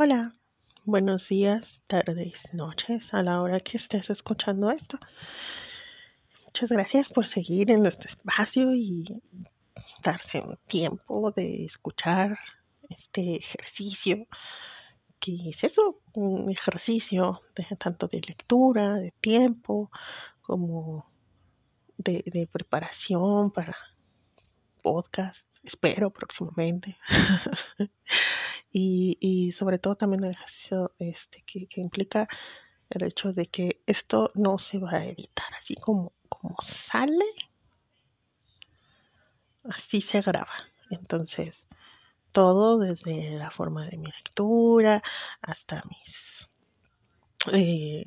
Hola, buenos días, tardes, noches, a la hora que estés escuchando esto. Muchas gracias por seguir en este espacio y darse un tiempo de escuchar este ejercicio, que es eso, un ejercicio de tanto de lectura, de tiempo, como de, de preparación para podcast, espero próximamente. y, y, sobre todo también el ejercicio este, que, que, implica el hecho de que esto no se va a editar, así como, como sale, así se graba. Entonces, todo desde la forma de mi lectura hasta mis eh,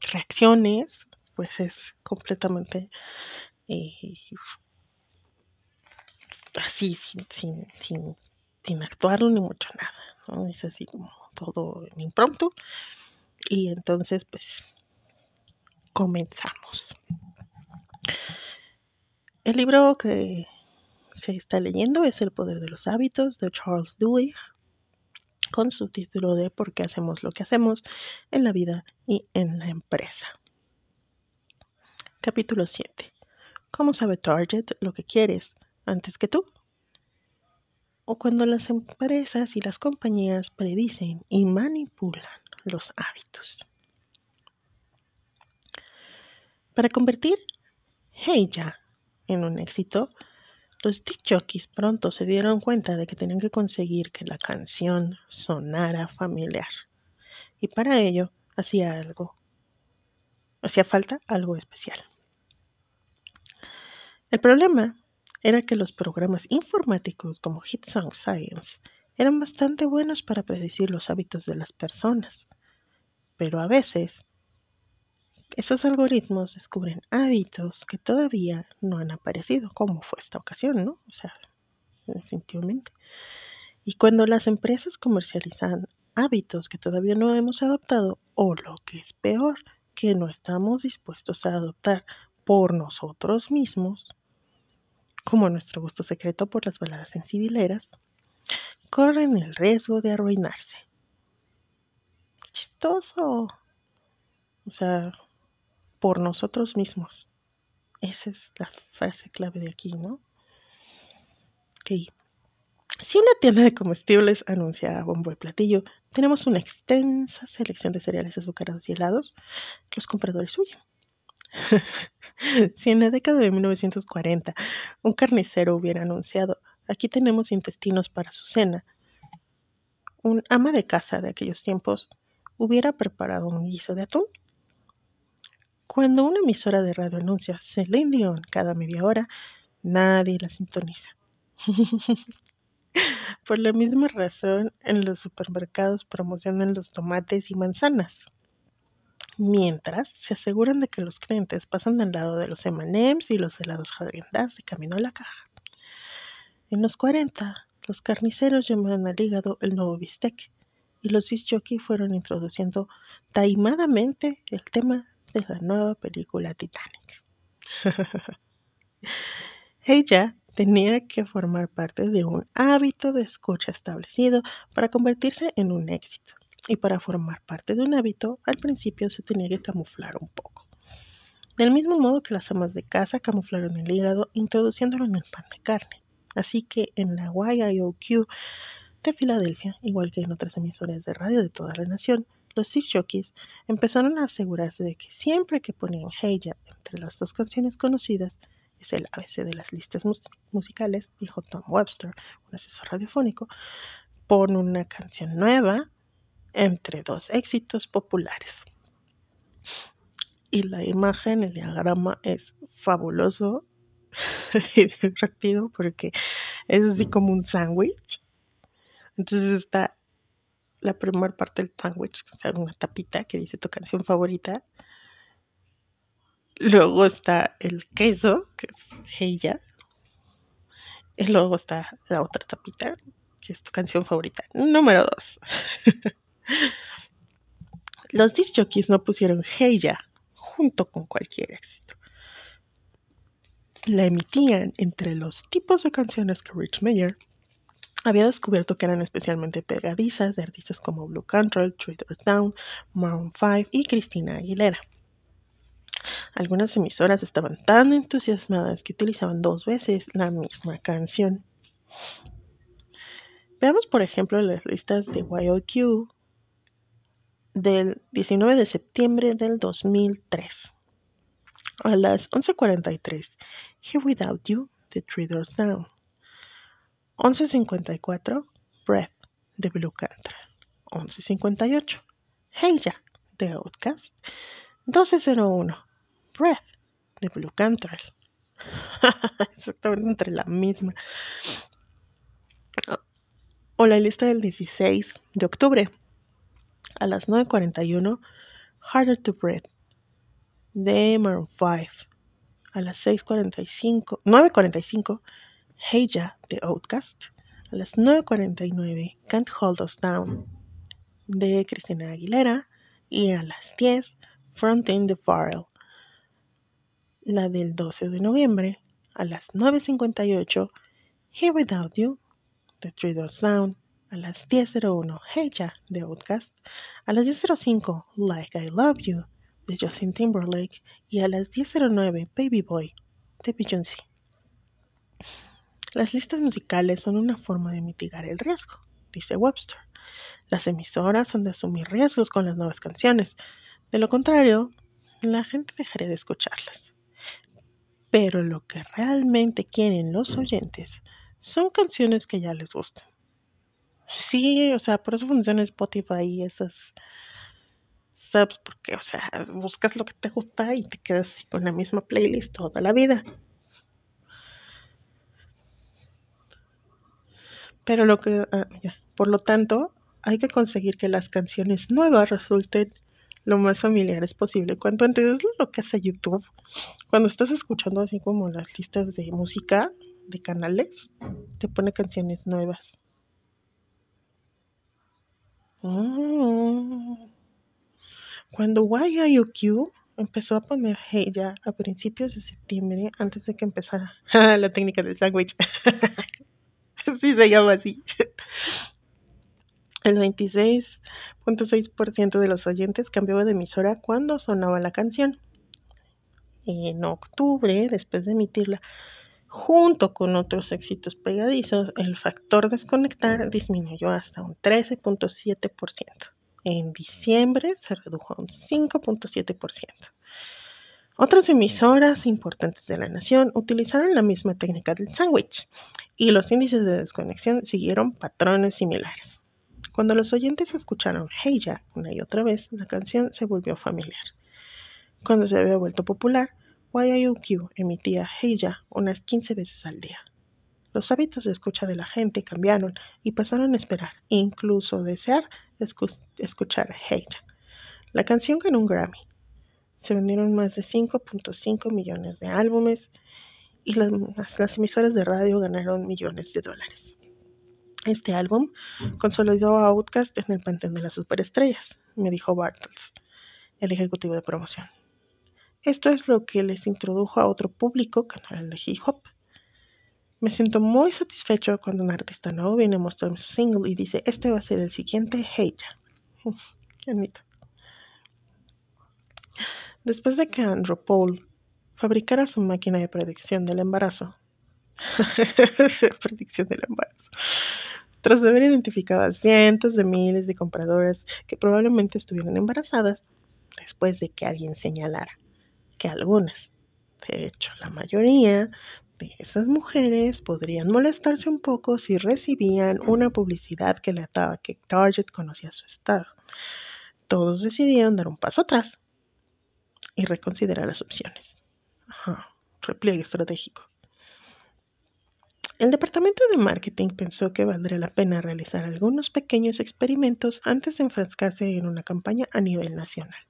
reacciones, pues es completamente eh, así, sin, sin, sin, sin actuar ni mucho nada, ¿no? Es así como todo en impromptu. Y entonces, pues, comenzamos. El libro que se está leyendo es El poder de los hábitos de Charles Duhigg, con su título de ¿Por qué hacemos lo que hacemos en la vida y en la empresa? Capítulo 7. ¿Cómo sabe Target lo que quieres antes que tú? O cuando las empresas y las compañías predicen y manipulan los hábitos. Para convertir Heya en un éxito, los disc jockeys pronto se dieron cuenta de que tenían que conseguir que la canción sonara familiar. Y para ello hacía algo. Hacía falta algo especial. El problema era que los programas informáticos como Hit Song Science eran bastante buenos para predecir los hábitos de las personas. Pero a veces esos algoritmos descubren hábitos que todavía no han aparecido, como fue esta ocasión, ¿no? O sea, definitivamente. Y cuando las empresas comercializan hábitos que todavía no hemos adoptado, o lo que es peor, que no estamos dispuestos a adoptar por nosotros mismos, como nuestro gusto secreto por las baladas sensibileras, corren el riesgo de arruinarse. Chistoso. O sea, por nosotros mismos. Esa es la frase clave de aquí, ¿no? Ok. Si una tienda de comestibles anuncia a bombo de platillo, tenemos una extensa selección de cereales azucarados y helados, los compradores huyen. si en la década de 1940 un carnicero hubiera anunciado, aquí tenemos intestinos para su cena, un ama de casa de aquellos tiempos hubiera preparado un guiso de atún cuando una emisora de radio anuncia Celine Dion cada media hora, nadie la sintoniza. Por la misma razón, en los supermercados promocionan los tomates y manzanas, mientras se aseguran de que los clientes pasan al lado de los M&M's y los helados haagen de camino a la caja. En los 40, los carniceros llamaron al hígado el nuevo bistec y los disc fueron introduciendo taimadamente el tema de la nueva película Titanic. Ella tenía que formar parte de un hábito de escucha establecido para convertirse en un éxito. Y para formar parte de un hábito, al principio se tenía que camuflar un poco. Del mismo modo que las amas de casa camuflaron el hígado introduciéndolo en el pan de carne. Así que en la YIOQ de Filadelfia, igual que en otras emisoras de radio de toda la nación, los jockeys empezaron a asegurarse de que siempre que ponían Heya entre las dos canciones conocidas, es el ABC de las listas musicales, dijo Tom Webster, un asesor radiofónico, pon una canción nueva entre dos éxitos populares. Y la imagen, el diagrama es fabuloso y divertido porque es así como un sándwich. Entonces está la primera parte del sándwich, o sea, una tapita que dice tu canción favorita. Luego está el queso, que es Heya. Y luego está la otra tapita, que es tu canción favorita. Número dos. Los disc jockeys no pusieron Heya junto con cualquier éxito. La emitían entre los tipos de canciones que Rich Mayer había descubierto que eran especialmente pegadizas de artistas como Blue Control, Twitter Down, Maroon 5 y Cristina Aguilera. Algunas emisoras estaban tan entusiasmadas que utilizaban dos veces la misma canción. Veamos, por ejemplo, las listas de YOQ del 19 de septiembre del 2003. A las 11.43, Here Without You, de Three Doors Down. 11.54, Breath, de Blue Cantrell. 11.58, Hey Ya, de Outcast. 12.01, Breath, de Blue Cantrell. Exactamente entre la misma. O la lista del 16 de octubre. A las 9.41, Harder to Breathe, de Maroon 5. A las 6.45, 9.45, Hey Ya, de Outcast. A las 9.49, Can't Hold Us Down, de Cristina Aguilera. Y a las 10, Fronting the Farrell, la del 12 de noviembre. A las 9.58, Here Without You, de Three Doors Down. A las 10.01, Hey Ya, de Outcast. A las 10.05, Like I Love You, de Justin Timberlake y a las 10.09 Baby Boy de Beyoncé. Las listas musicales son una forma de mitigar el riesgo, dice Webster. Las emisoras han de asumir riesgos con las nuevas canciones. De lo contrario, la gente dejaría de escucharlas. Pero lo que realmente quieren los oyentes son canciones que ya les gustan. Sí, o sea, por eso funciona Spotify y esas porque, o sea, buscas lo que te gusta y te quedas con la misma playlist toda la vida. Pero lo que, ah, por lo tanto, hay que conseguir que las canciones nuevas resulten lo más familiares posible. Cuando entiendes lo que hace YouTube, cuando estás escuchando así como las listas de música de canales, te pone canciones nuevas. Mm. Cuando YIOQ empezó a poner ya a principios de septiembre, antes de que empezara la técnica del sándwich, sí se llama así, el 26.6% de los oyentes cambió de emisora cuando sonaba la canción. En octubre, después de emitirla, junto con otros éxitos pegadizos, el factor desconectar disminuyó hasta un 13.7%. En diciembre se redujo a un 5.7%. Otras emisoras importantes de la nación utilizaron la misma técnica del sándwich y los índices de desconexión siguieron patrones similares. Cuando los oyentes escucharon Hey Ya una y otra vez, la canción se volvió familiar. Cuando se había vuelto popular, YIUQ emitía Hey Ya unas 15 veces al día. Los hábitos de escucha de la gente cambiaron y pasaron a esperar, incluso desear, escuchar Hate. La canción ganó un Grammy. Se vendieron más de 5.5 millones de álbumes y las, las, emisoras de radio ganaron millones de dólares. Este álbum consolidó a Outkast en el panteón de las superestrellas, me dijo Bartels, el ejecutivo de promoción. Esto es lo que les introdujo a otro público el de hip hop. Me siento muy satisfecho cuando un artista nuevo viene a mostrarme su single y dice, este va a ser el siguiente Hey Qué bonito. Después de que Andrew Paul fabricara su máquina de predicción del embarazo, predicción del embarazo, tras haber identificado a cientos de miles de compradoras que probablemente estuvieran embarazadas, después de que alguien señalara que algunas, de hecho la mayoría, esas mujeres podrían molestarse un poco si recibían una publicidad que le ataba que Target conocía su estado. Todos decidieron dar un paso atrás y reconsiderar las opciones. Ajá, repliegue estratégico. El departamento de marketing pensó que valdría la pena realizar algunos pequeños experimentos antes de enfrascarse en una campaña a nivel nacional.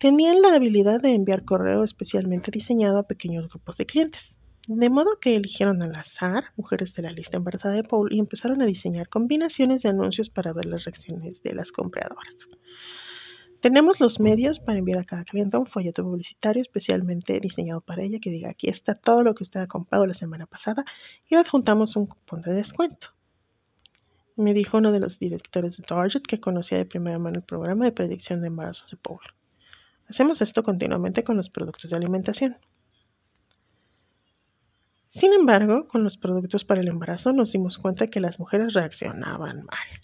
Tenían la habilidad de enviar correo especialmente diseñado a pequeños grupos de clientes. De modo que eligieron al azar mujeres de la lista embarazada de Paul y empezaron a diseñar combinaciones de anuncios para ver las reacciones de las compradoras. Tenemos los medios para enviar a cada cliente un folleto publicitario especialmente diseñado para ella que diga aquí está todo lo que usted ha comprado la semana pasada y le adjuntamos un cupón de descuento. me dijo uno de los directores de Target que conocía de primera mano el programa de predicción de embarazos de Paul. Hacemos esto continuamente con los productos de alimentación. Sin embargo, con los productos para el embarazo nos dimos cuenta que las mujeres reaccionaban mal.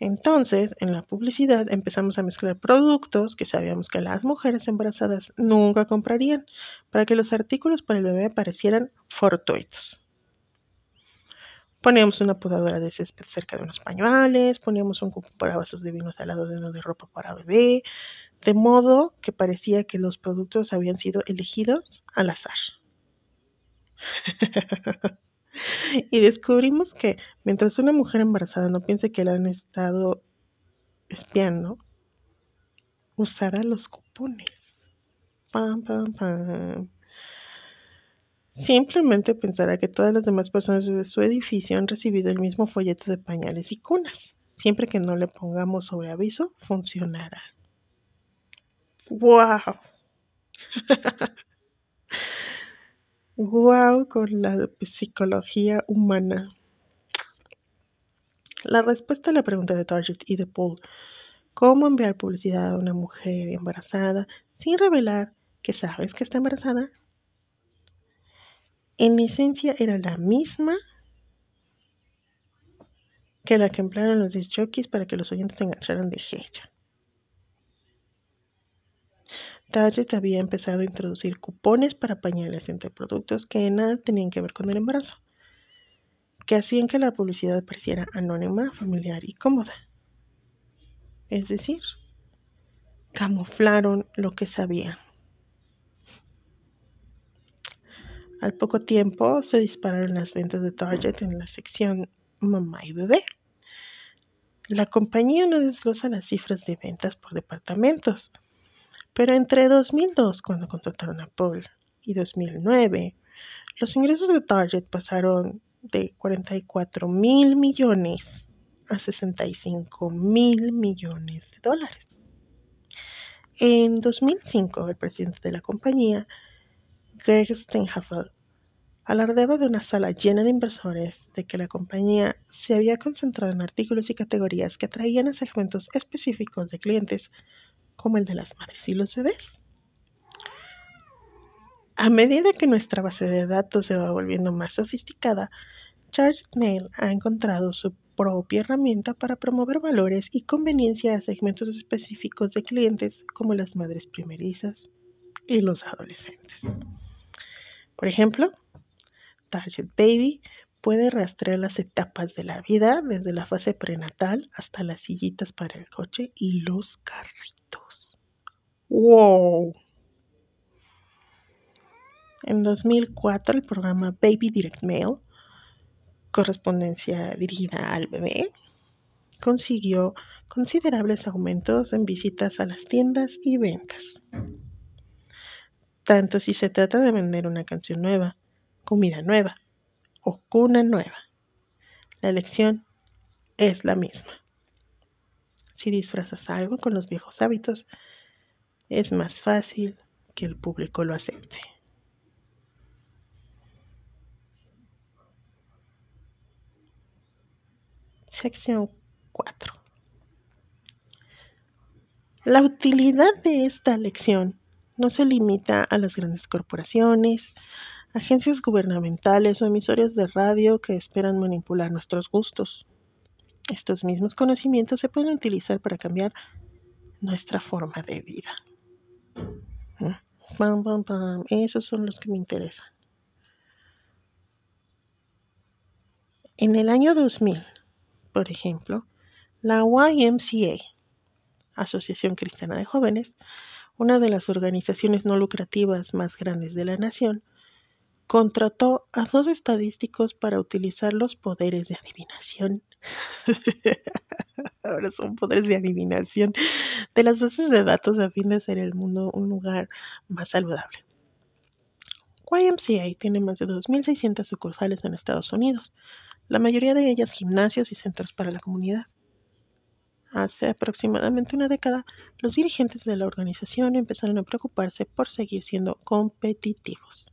Entonces, en la publicidad empezamos a mezclar productos que sabíamos que las mujeres embarazadas nunca comprarían para que los artículos para el bebé parecieran fortuitos. Poníamos una podadora de césped cerca de unos pañales, poníamos un cupo para vasos de vinos al lado de uno de ropa para bebé, de modo que parecía que los productos habían sido elegidos al azar. y descubrimos que mientras una mujer embarazada no piense que la han estado espiando, usará los cupones. Pam, pam, pam. Simplemente pensará que todas las demás personas de su edificio han recibido el mismo folleto de pañales y cunas. Siempre que no le pongamos sobre aviso, funcionará. ¡Wow! Wow con la psicología humana. La respuesta a la pregunta de Target y de Paul, ¿cómo enviar publicidad a una mujer embarazada sin revelar que sabes que está embarazada? En esencia era la misma que la que emplearon los disjockeys para que los oyentes se engancharan de ella. Target había empezado a introducir cupones para pañales entre productos que nada tenían que ver con el embarazo, que hacían que la publicidad pareciera anónima, familiar y cómoda. Es decir, camuflaron lo que sabían. Al poco tiempo se dispararon las ventas de Target en la sección Mamá y Bebé. La compañía no desglosa las cifras de ventas por departamentos pero entre 2002, cuando contrataron a Paul, y 2009, los ingresos de Target pasaron de 44 mil millones a 65 mil millones de dólares. En 2005, el presidente de la compañía, Greg Steinhafel, alardeaba de una sala llena de inversores de que la compañía se había concentrado en artículos y categorías que atraían a segmentos específicos de clientes como el de las madres y los bebés. A medida que nuestra base de datos se va volviendo más sofisticada, Charged Mail ha encontrado su propia herramienta para promover valores y conveniencia a segmentos específicos de clientes como las madres primerizas y los adolescentes. Por ejemplo, Target Baby puede rastrear las etapas de la vida desde la fase prenatal hasta las sillitas para el coche y los carritos. ¡Wow! En 2004, el programa Baby Direct Mail, correspondencia dirigida al bebé, consiguió considerables aumentos en visitas a las tiendas y ventas. Tanto si se trata de vender una canción nueva, comida nueva o cuna nueva. La elección es la misma. Si disfrazas algo con los viejos hábitos, es más fácil que el público lo acepte. Sección 4. La utilidad de esta lección no se limita a las grandes corporaciones, agencias gubernamentales o emisores de radio que esperan manipular nuestros gustos. Estos mismos conocimientos se pueden utilizar para cambiar nuestra forma de vida. Esos son los que me interesan. En el año 2000, por ejemplo, la YMCA, Asociación Cristiana de Jóvenes, una de las organizaciones no lucrativas más grandes de la nación, contrató a dos estadísticos para utilizar los poderes de adivinación. Ahora son poderes de adivinación de las bases de datos a fin de hacer el mundo un lugar más saludable. YMCA tiene más de 2.600 sucursales en Estados Unidos, la mayoría de ellas gimnasios y centros para la comunidad. Hace aproximadamente una década, los dirigentes de la organización empezaron a preocuparse por seguir siendo competitivos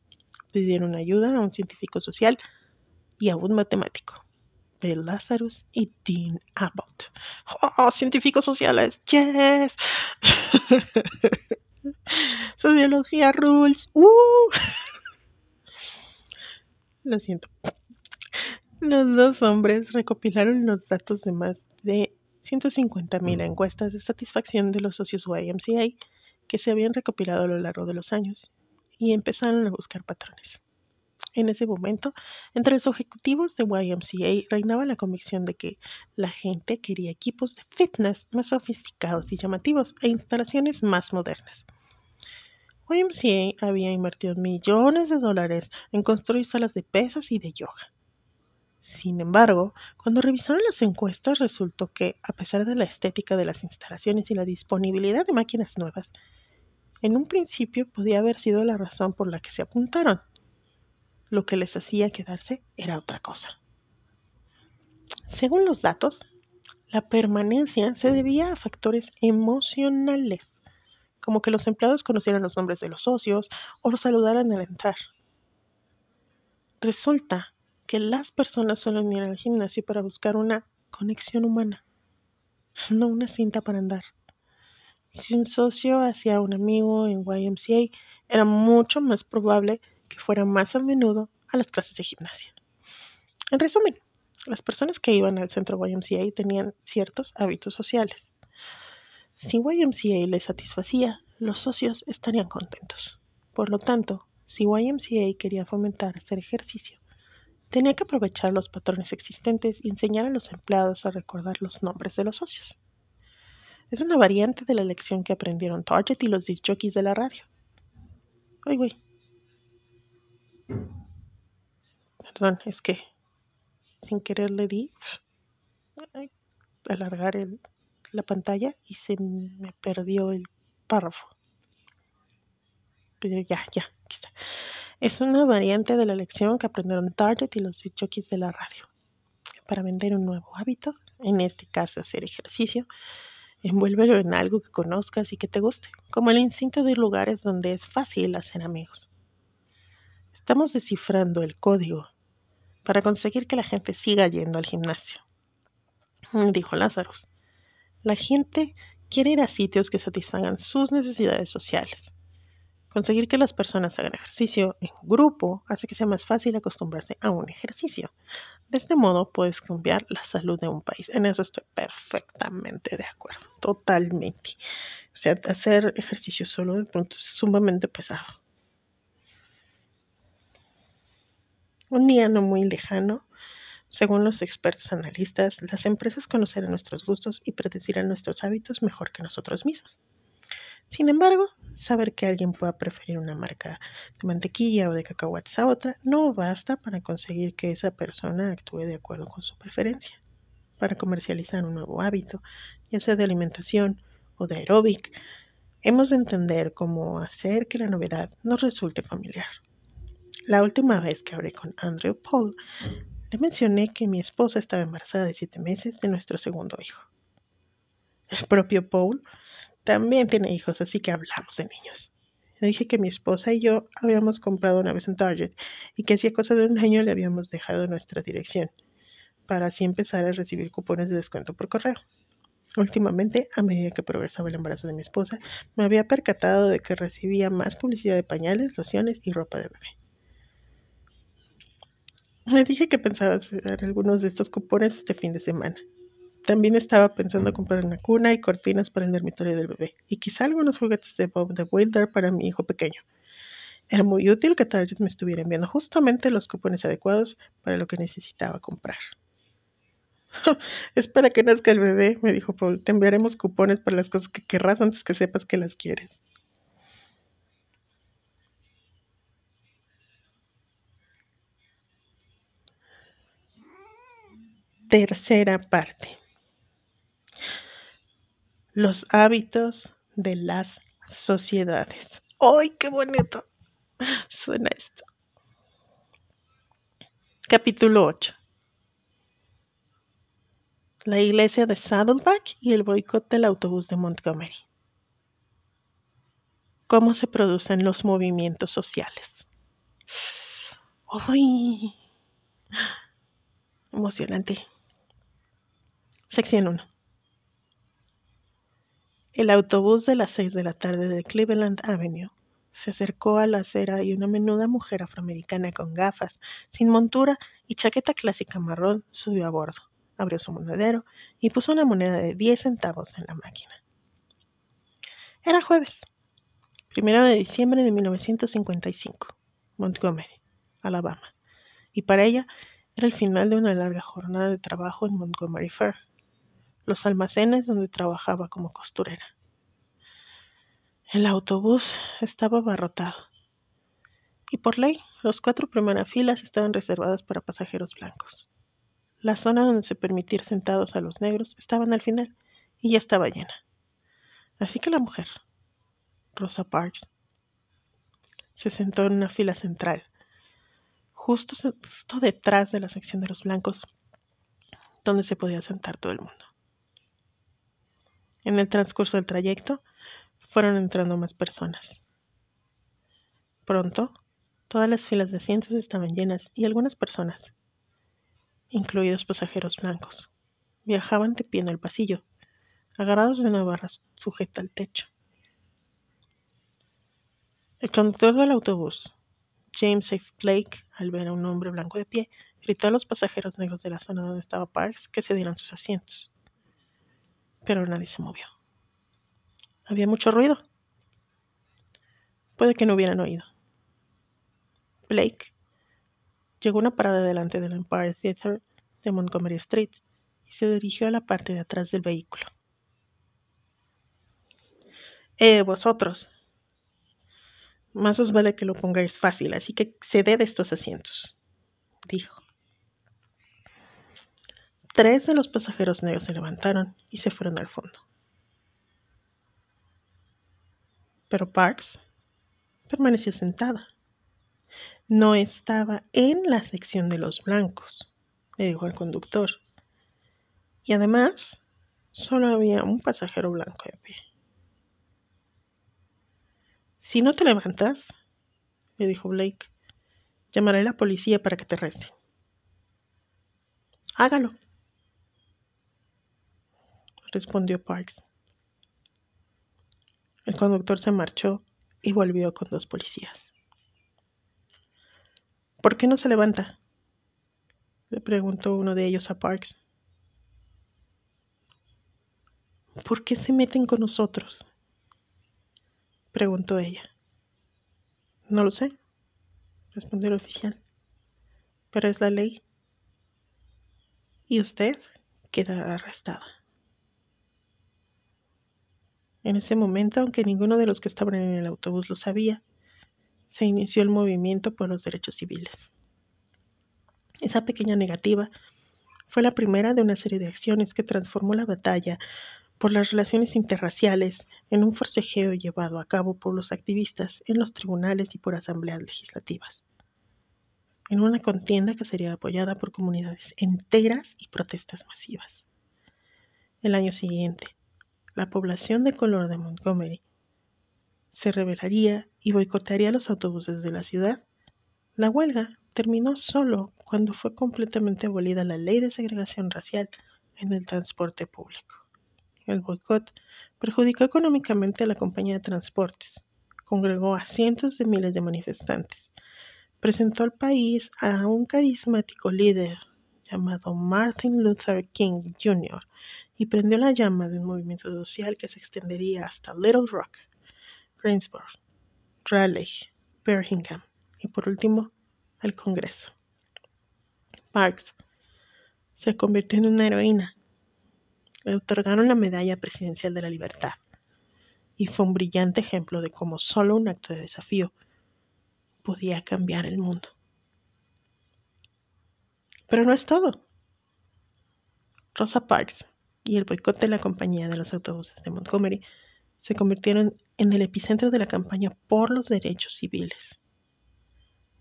pidieron ayuda a un científico social y a un matemático. Bill Lazarus y Dean Abbott. ¡Oh, científicos sociales! ¡Yes! Sociología rules. ¡Uh! Lo siento. Los dos hombres recopilaron los datos de más de 150.000 encuestas de satisfacción de los socios YMCA que se habían recopilado a lo largo de los años y empezaron a buscar patrones. En ese momento, entre los ejecutivos de YMCA reinaba la convicción de que la gente quería equipos de fitness más sofisticados y llamativos e instalaciones más modernas. YMCA había invertido millones de dólares en construir salas de pesas y de yoga. Sin embargo, cuando revisaron las encuestas resultó que, a pesar de la estética de las instalaciones y la disponibilidad de máquinas nuevas, en un principio podía haber sido la razón por la que se apuntaron. Lo que les hacía quedarse era otra cosa. Según los datos, la permanencia se debía a factores emocionales, como que los empleados conocieran los nombres de los socios o los saludaran al entrar. Resulta que las personas suelen ir al gimnasio para buscar una conexión humana, no una cinta para andar. Si un socio hacía un amigo en YMCA, era mucho más probable que fuera más a menudo a las clases de gimnasia. En resumen, las personas que iban al centro YMCA tenían ciertos hábitos sociales. Si YMCA les satisfacía, los socios estarían contentos. Por lo tanto, si YMCA quería fomentar hacer ejercicio, tenía que aprovechar los patrones existentes y enseñar a los empleados a recordar los nombres de los socios. Es una variante de la lección que aprendieron Target y los disc jockeys de la radio. Ay, güey. Perdón, es que sin querer le di alargar el, la pantalla y se me perdió el párrafo. Pero ya, ya, aquí está. Es una variante de la lección que aprendieron Target y los jockeys de la radio. Para vender un nuevo hábito, en este caso hacer ejercicio, Envuélvelo en algo que conozcas y que te guste, como el instinto de ir lugares donde es fácil hacer amigos. Estamos descifrando el código para conseguir que la gente siga yendo al gimnasio, dijo Lazarus. La gente quiere ir a sitios que satisfagan sus necesidades sociales. Conseguir que las personas hagan ejercicio en grupo hace que sea más fácil acostumbrarse a un ejercicio. De este modo puedes cambiar la salud de un país. En eso estoy perfectamente de acuerdo, totalmente. O sea, hacer ejercicio solo de pronto es sumamente pesado. Un día no muy lejano, según los expertos analistas, las empresas conocerán nuestros gustos y predecirán nuestros hábitos mejor que nosotros mismos. Sin embargo, saber que alguien pueda preferir una marca de mantequilla o de cacahuates a otra no basta para conseguir que esa persona actúe de acuerdo con su preferencia. Para comercializar un nuevo hábito, ya sea de alimentación o de aeróbic, hemos de entender cómo hacer que la novedad nos resulte familiar. La última vez que hablé con Andrew Paul, le mencioné que mi esposa estaba embarazada de siete meses de nuestro segundo hijo. El propio Paul también tiene hijos, así que hablamos de niños. Le dije que mi esposa y yo habíamos comprado una vez en Target y que hacía cosa de un año le habíamos dejado nuestra dirección para así empezar a recibir cupones de descuento por correo. Últimamente, a medida que progresaba el embarazo de mi esposa, me había percatado de que recibía más publicidad de pañales, lociones y ropa de bebé. Le dije que pensaba hacer algunos de estos cupones este fin de semana. También estaba pensando comprar una cuna y cortinas para el dormitorio del bebé, y quizá algunos juguetes de Bob the Builder para mi hijo pequeño. Era muy útil que Target me estuviera enviando justamente los cupones adecuados para lo que necesitaba comprar. Espera que nazca el bebé, me dijo Paul. Te enviaremos cupones para las cosas que querrás antes que sepas que las quieres. Tercera parte los hábitos de las sociedades. ¡Ay, qué bonito! Suena esto. Capítulo 8. La iglesia de Saddleback y el boicot del autobús de Montgomery. ¿Cómo se producen los movimientos sociales? ¡Ay! Emocionante. Sección 1. El autobús de las seis de la tarde de Cleveland Avenue se acercó a la acera y una menuda mujer afroamericana con gafas, sin montura y chaqueta clásica marrón subió a bordo, abrió su monedero y puso una moneda de diez centavos en la máquina. Era jueves, primero de diciembre de 1955, Montgomery, Alabama, y para ella era el final de una larga jornada de trabajo en Montgomery Fair, los almacenes donde trabajaba como costurera. El autobús estaba abarrotado, y por ley los cuatro primeras filas estaban reservadas para pasajeros blancos. La zona donde se permitía sentados a los negros estaban al final y ya estaba llena. Así que la mujer, Rosa Parks, se sentó en una fila central, justo, justo detrás de la sección de los blancos, donde se podía sentar todo el mundo. En el transcurso del trayecto, fueron entrando más personas. Pronto, todas las filas de asientos estaban llenas y algunas personas, incluidos pasajeros blancos, viajaban de pie en el pasillo, agarrados de una barra sujeta al techo. El conductor del autobús, James F. Blake, al ver a un hombre blanco de pie, gritó a los pasajeros negros de la zona donde estaba Parks que se dieran sus asientos. Pero nadie se movió. Había mucho ruido. Puede que no hubieran oído. Blake llegó a una parada delante del Empire Theatre de Montgomery Street y se dirigió a la parte de atrás del vehículo. Eh, vosotros. Más os vale que lo pongáis fácil, así que ceded estos asientos, dijo. Tres de los pasajeros negros se levantaron y se fueron al fondo. pero Parks permaneció sentada. No estaba en la sección de los blancos, le dijo al conductor. Y además, solo había un pasajero blanco de pie. Si no te levantas, le dijo Blake, llamaré a la policía para que te arresten. Hágalo, respondió Parks. El conductor se marchó y volvió con dos policías. ¿Por qué no se levanta? le preguntó uno de ellos a Parks. ¿Por qué se meten con nosotros? preguntó ella. No lo sé, respondió el oficial. Pero es la ley. Y usted queda arrestada. En ese momento, aunque ninguno de los que estaban en el autobús lo sabía, se inició el movimiento por los derechos civiles. Esa pequeña negativa fue la primera de una serie de acciones que transformó la batalla por las relaciones interraciales en un forcejeo llevado a cabo por los activistas en los tribunales y por asambleas legislativas, en una contienda que sería apoyada por comunidades enteras y protestas masivas. El año siguiente, la población de color de Montgomery se rebelaría y boicotearía los autobuses de la ciudad, la huelga terminó solo cuando fue completamente abolida la ley de segregación racial en el transporte público. El boicot perjudicó económicamente a la compañía de transportes, congregó a cientos de miles de manifestantes, presentó al país a un carismático líder llamado Martin Luther King Jr., y prendió la llama de un movimiento social que se extendería hasta Little Rock, Greensboro, Raleigh, Birmingham y por último al Congreso. Parks se convirtió en una heroína. Le otorgaron la Medalla Presidencial de la Libertad y fue un brillante ejemplo de cómo solo un acto de desafío podía cambiar el mundo. Pero no es todo. Rosa Parks y el boicot de la compañía de los autobuses de Montgomery se convirtieron en el epicentro de la campaña por los derechos civiles,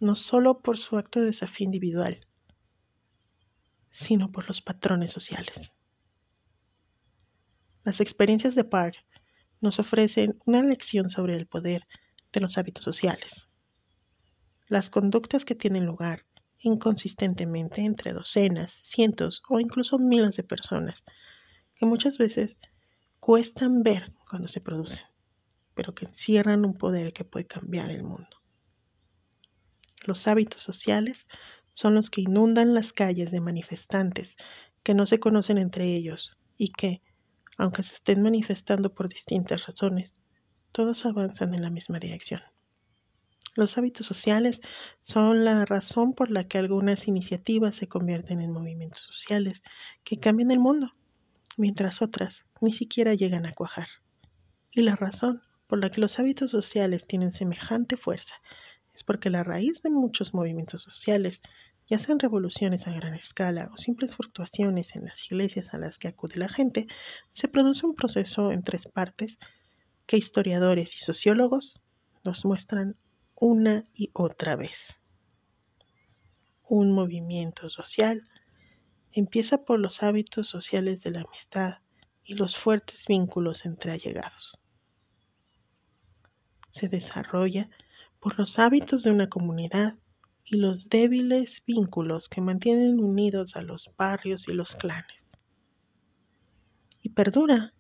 no solo por su acto de desafío individual, sino por los patrones sociales. Las experiencias de Park nos ofrecen una lección sobre el poder de los hábitos sociales, las conductas que tienen lugar inconsistentemente entre docenas, cientos o incluso miles de personas, que muchas veces cuestan ver cuando se producen, pero que encierran un poder que puede cambiar el mundo. Los hábitos sociales son los que inundan las calles de manifestantes que no se conocen entre ellos y que, aunque se estén manifestando por distintas razones, todos avanzan en la misma dirección. Los hábitos sociales son la razón por la que algunas iniciativas se convierten en movimientos sociales que cambian el mundo, mientras otras ni siquiera llegan a cuajar. Y la razón por la que los hábitos sociales tienen semejante fuerza es porque la raíz de muchos movimientos sociales, ya sean revoluciones a gran escala o simples fluctuaciones en las iglesias a las que acude la gente, se produce un proceso en tres partes que historiadores y sociólogos nos muestran una y otra vez. Un movimiento social empieza por los hábitos sociales de la amistad y los fuertes vínculos entre allegados. Se desarrolla por los hábitos de una comunidad y los débiles vínculos que mantienen unidos a los barrios y los clanes. Y perdura,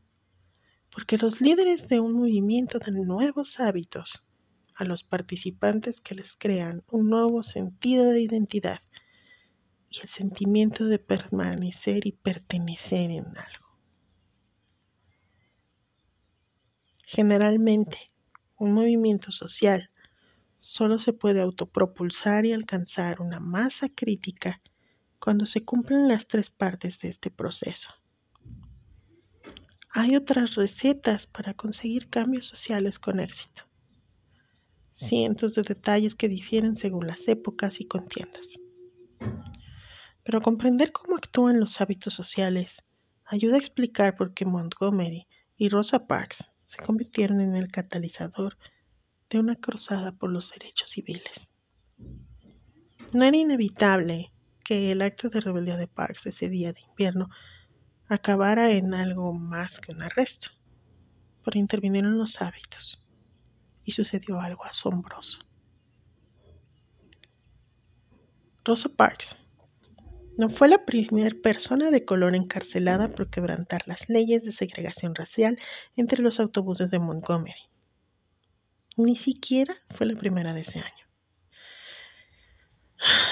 porque los líderes de un movimiento dan nuevos hábitos a los participantes que les crean un nuevo sentido de identidad y el sentimiento de permanecer y pertenecer en algo. Generalmente, un movimiento social solo se puede autopropulsar y alcanzar una masa crítica cuando se cumplen las tres partes de este proceso. Hay otras recetas para conseguir cambios sociales con éxito cientos de detalles que difieren según las épocas y contiendas. Pero comprender cómo actúan los hábitos sociales ayuda a explicar por qué Montgomery y Rosa Parks se convirtieron en el catalizador de una cruzada por los derechos civiles. No era inevitable que el acto de rebeldía de Parks ese día de invierno acabara en algo más que un arresto, pero intervinieron los hábitos y sucedió algo asombroso. Rosa Parks no fue la primera persona de color encarcelada por quebrantar las leyes de segregación racial entre los autobuses de Montgomery. Ni siquiera fue la primera de ese año.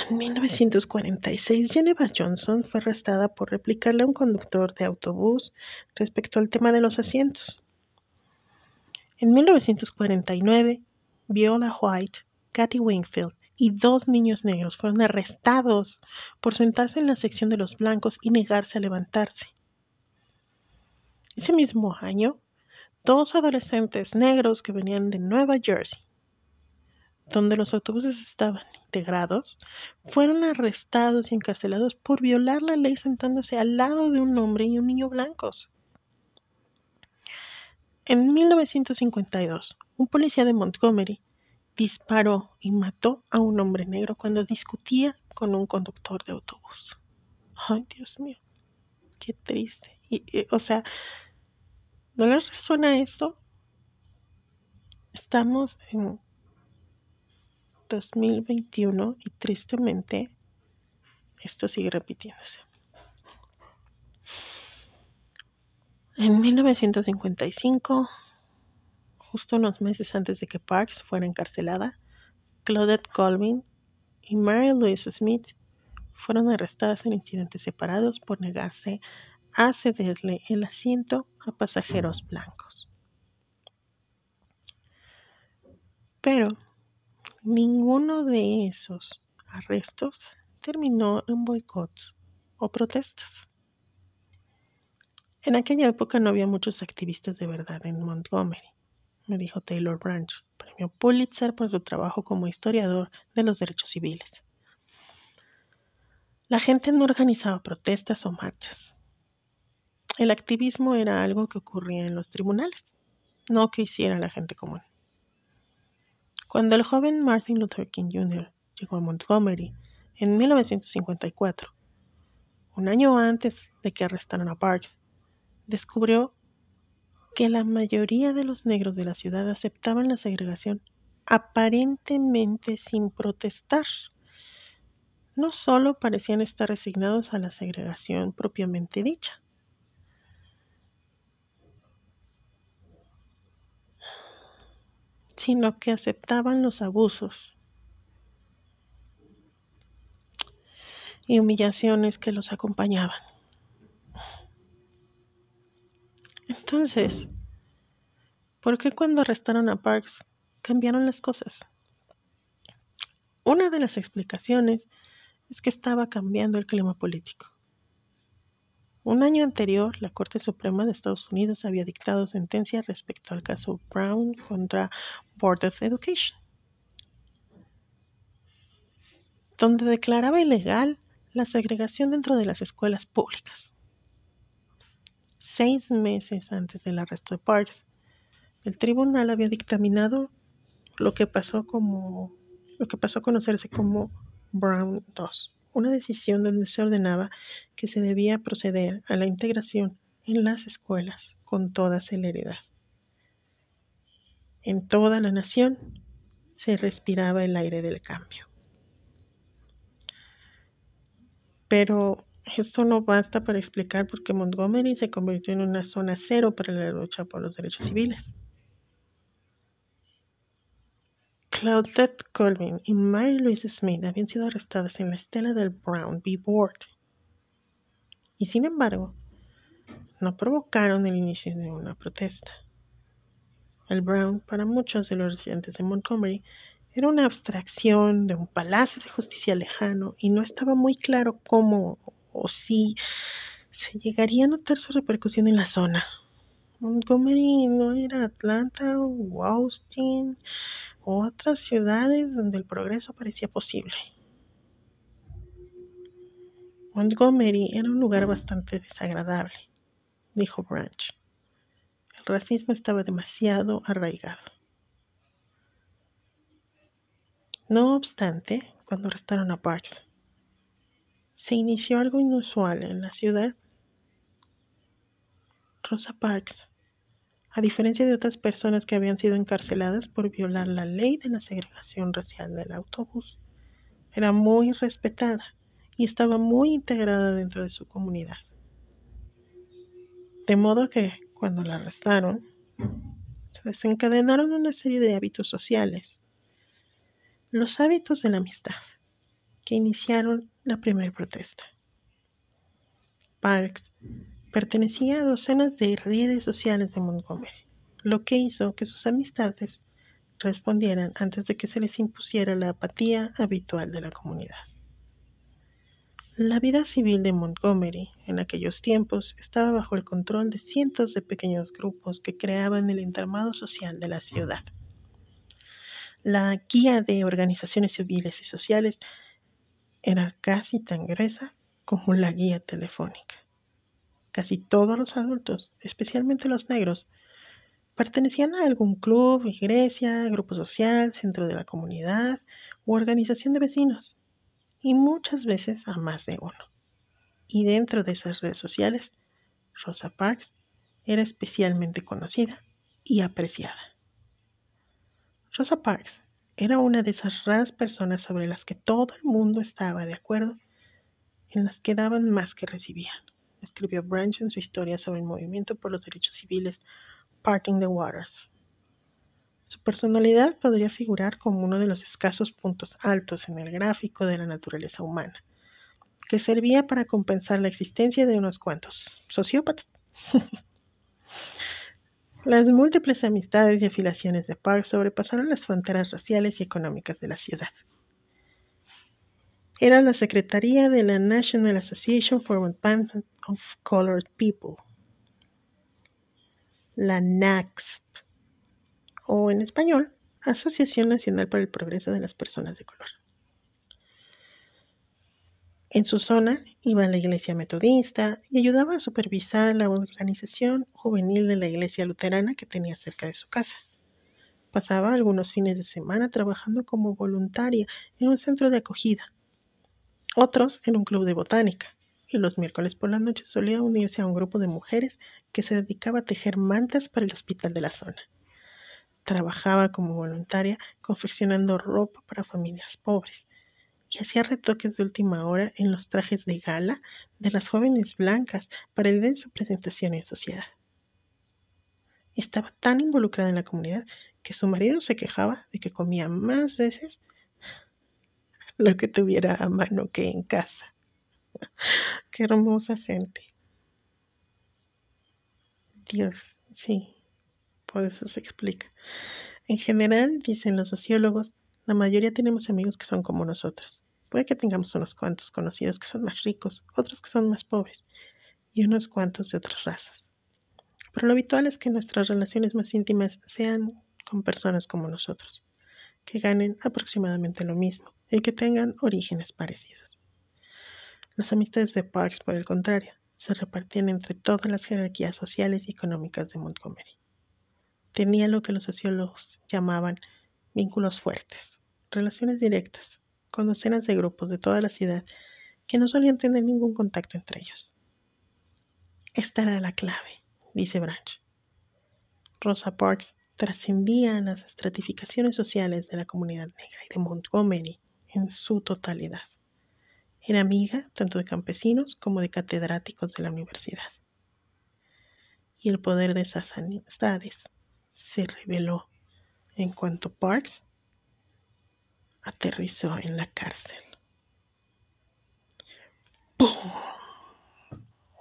En 1946, Geneva Johnson fue arrestada por replicarle a un conductor de autobús respecto al tema de los asientos. En 1949, Viola White, Kathy Wingfield y dos niños negros fueron arrestados por sentarse en la sección de los blancos y negarse a levantarse. Ese mismo año, dos adolescentes negros que venían de Nueva Jersey, donde los autobuses estaban integrados, fueron arrestados y encarcelados por violar la ley sentándose al lado de un hombre y un niño blancos. En 1952, un policía de Montgomery disparó y mató a un hombre negro cuando discutía con un conductor de autobús. Ay, Dios mío, qué triste. Y, o sea, ¿no les resuena esto? Estamos en 2021 y tristemente esto sigue repitiéndose. En 1955, justo unos meses antes de que Parks fuera encarcelada, Claudette Colvin y Mary Louise Smith fueron arrestadas en incidentes separados por negarse a cederle el asiento a pasajeros blancos. Pero ninguno de esos arrestos terminó en boicots o protestas. En aquella época no había muchos activistas de verdad en Montgomery, me dijo Taylor Branch, premio Pulitzer por su trabajo como historiador de los derechos civiles. La gente no organizaba protestas o marchas. El activismo era algo que ocurría en los tribunales, no que hiciera la gente común. Cuando el joven Martin Luther King Jr. llegó a Montgomery en 1954, un año antes de que arrestaran a Parks, descubrió que la mayoría de los negros de la ciudad aceptaban la segregación aparentemente sin protestar. no solo parecían estar resignados a la segregación propiamente dicha, sino que aceptaban los abusos y humillaciones que los acompañaban. Entonces, ¿por qué cuando arrestaron a Parks cambiaron las cosas? Una de las explicaciones es que estaba cambiando el clima político. Un año anterior, la Corte Suprema de Estados Unidos había dictado sentencia respecto al caso Brown contra Board of Education, donde declaraba ilegal la segregación dentro de las escuelas públicas. Seis meses antes del arresto de Parks, el tribunal había dictaminado lo que pasó como lo que pasó a conocerse como Brown II, una decisión donde se ordenaba que se debía proceder a la integración en las escuelas con toda celeridad. En toda la nación se respiraba el aire del cambio. Pero esto no basta para explicar por qué Montgomery se convirtió en una zona cero para la lucha por los derechos civiles. Claudette Colvin y Mary Louise Smith habían sido arrestadas en la estela del Brown v. Board. Y sin embargo, no provocaron el inicio de una protesta. El Brown, para muchos de los residentes de Montgomery, era una abstracción de un palacio de justicia lejano y no estaba muy claro cómo o si se llegaría a notar su repercusión en la zona. Montgomery no era Atlanta o Austin o otras ciudades donde el progreso parecía posible. Montgomery era un lugar bastante desagradable, dijo Branch. El racismo estaba demasiado arraigado. No obstante, cuando arrestaron a Parks, se inició algo inusual en la ciudad. Rosa Parks a diferencia de otras personas que habían sido encarceladas por violar la ley de la segregación racial del autobús. Era muy respetada y estaba muy integrada dentro de su comunidad. De modo que, cuando la arrestaron, se desencadenaron una serie de hábitos sociales. Los hábitos de la amistad, que iniciaron la primera protesta. Parks Pertenecía a docenas de redes sociales de Montgomery, lo que hizo que sus amistades respondieran antes de que se les impusiera la apatía habitual de la comunidad. La vida civil de Montgomery en aquellos tiempos estaba bajo el control de cientos de pequeños grupos que creaban el entramado social de la ciudad. La guía de organizaciones civiles y sociales era casi tan gruesa como la guía telefónica. Casi todos los adultos, especialmente los negros, pertenecían a algún club, iglesia, grupo social, centro de la comunidad u organización de vecinos, y muchas veces a más de uno. Y dentro de esas redes sociales, Rosa Parks era especialmente conocida y apreciada. Rosa Parks era una de esas raras personas sobre las que todo el mundo estaba de acuerdo, en las que daban más que recibían escribió Branch en su historia sobre el movimiento por los derechos civiles Parting the Waters. Su personalidad podría figurar como uno de los escasos puntos altos en el gráfico de la naturaleza humana, que servía para compensar la existencia de unos cuantos sociópatas. Las múltiples amistades y afiliaciones de Park sobrepasaron las fronteras raciales y económicas de la ciudad era la secretaría de la National Association for Advancement of Colored People, la NACSP, o en español, Asociación Nacional para el Progreso de las Personas de Color. En su zona iba a la iglesia metodista y ayudaba a supervisar la organización juvenil de la iglesia luterana que tenía cerca de su casa. Pasaba algunos fines de semana trabajando como voluntaria en un centro de acogida otros en un club de botánica, y los miércoles por la noche solía unirse a un grupo de mujeres que se dedicaba a tejer mantas para el hospital de la zona. Trabajaba como voluntaria confeccionando ropa para familias pobres. Y hacía retoques de última hora en los trajes de gala de las jóvenes blancas para evitar su presentación en sociedad. Estaba tan involucrada en la comunidad que su marido se quejaba de que comía más veces lo que tuviera a mano que en casa. Qué hermosa gente. Dios, sí, por eso se explica. En general, dicen los sociólogos, la mayoría tenemos amigos que son como nosotros. Puede que tengamos unos cuantos conocidos que son más ricos, otros que son más pobres, y unos cuantos de otras razas. Pero lo habitual es que nuestras relaciones más íntimas sean con personas como nosotros, que ganen aproximadamente lo mismo y que tengan orígenes parecidos. Las amistades de Parks, por el contrario, se repartían entre todas las jerarquías sociales y económicas de Montgomery. Tenía lo que los sociólogos llamaban vínculos fuertes, relaciones directas, con docenas de grupos de toda la ciudad que no solían tener ningún contacto entre ellos. Esta era la clave, dice Branch. Rosa Parks trascendía las estratificaciones sociales de la comunidad negra y de Montgomery en su totalidad. Era amiga tanto de campesinos como de catedráticos de la universidad. Y el poder de esas amistades se reveló en cuanto Parks aterrizó en la cárcel.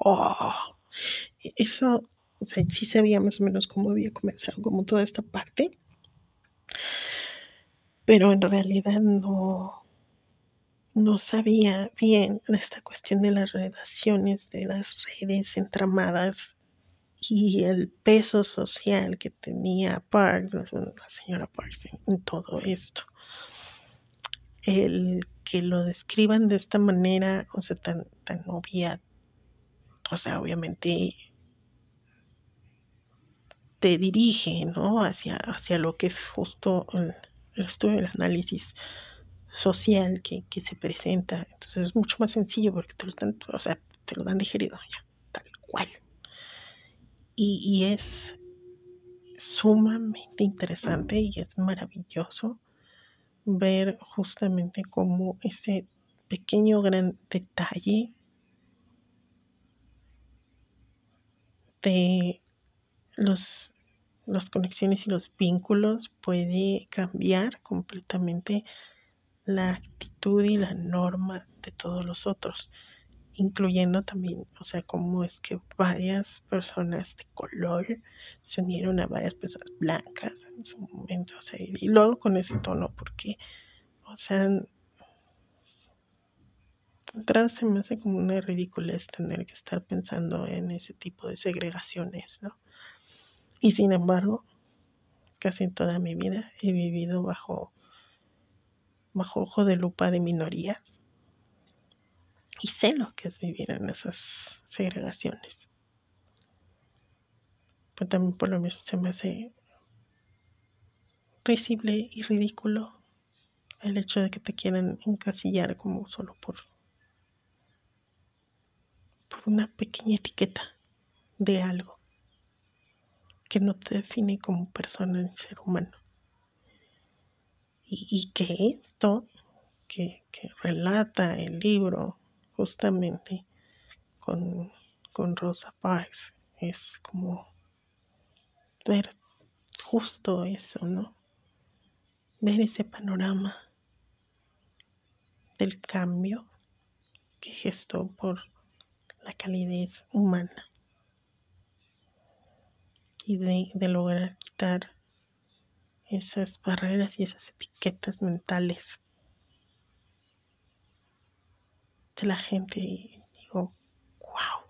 Oh, eso, o sea, sí sabía más o menos cómo había comenzado, como toda esta parte, pero en realidad no, no sabía bien esta cuestión de las relaciones, de las redes entramadas y el peso social que tenía Parks, la señora Parks, en, todo esto. El que lo describan de esta manera, o sea, tan, tan obvia, o sea, obviamente te dirige, ¿no? Hacia, hacia lo que es justo el, el estudio del análisis social que, se presenta. Entonces es mucho más sencillo porque te lo están, o sea, te lo dan digerido ya, tal cual. Y, y es sumamente interesante y es maravilloso ver justamente cómo ese pequeño gran detalle de los las conexiones y los vínculos puede cambiar completamente la actitud y la norma de todos los otros, incluyendo también, o sea, cómo es que varias personas de color se unieron a varias personas blancas en su momento, o sea, y luego con ese tono, porque, o sea, entrada se me hace como una ridiculez tener que estar pensando en ese tipo de segregaciones, ¿no? Y sin embargo, casi toda mi vida he vivido bajo bajo ojo de lupa de minorías. Y sé lo que es vivir en esas segregaciones. Pero también por lo mismo se me hace risible y ridículo el hecho de que te quieran encasillar como solo por, por una pequeña etiqueta de algo que no te define como persona ni ser humano y, que esto que, relata el libro justamente con, con Rosa Parks es como ver justo eso, ¿no? Ver ese panorama del cambio que gestó por la calidez humana y de, de lograr quitar esas barreras y esas etiquetas mentales la gente y digo, wow.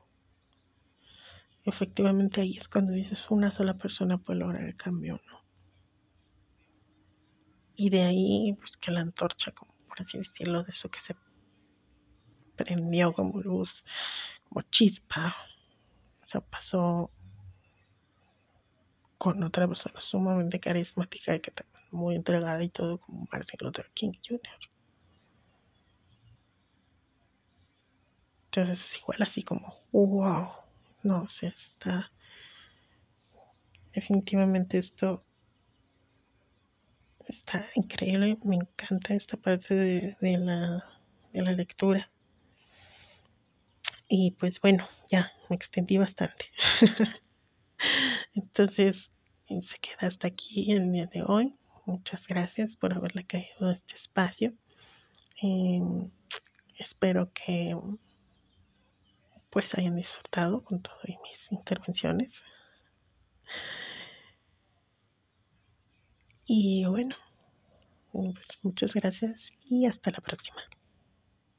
Efectivamente ahí es cuando dices una sola persona puede lograr el cambio, ¿no? Y de ahí pues que la antorcha, como por así decirlo, de eso que se prendió como luz, como chispa, o sea, pasó con otra persona sumamente carismática y que también muy entregada y todo como Martin Luther King Jr. Entonces es igual así como, wow, no sé, está definitivamente esto está increíble, me encanta esta parte de, de la de la lectura. Y pues bueno, ya me extendí bastante. Entonces, se queda hasta aquí el día de hoy. Muchas gracias por haberle caído a este espacio. Em, espero que pues hayan disfrutado con todas mis intervenciones. Y bueno, pues muchas gracias y hasta la próxima.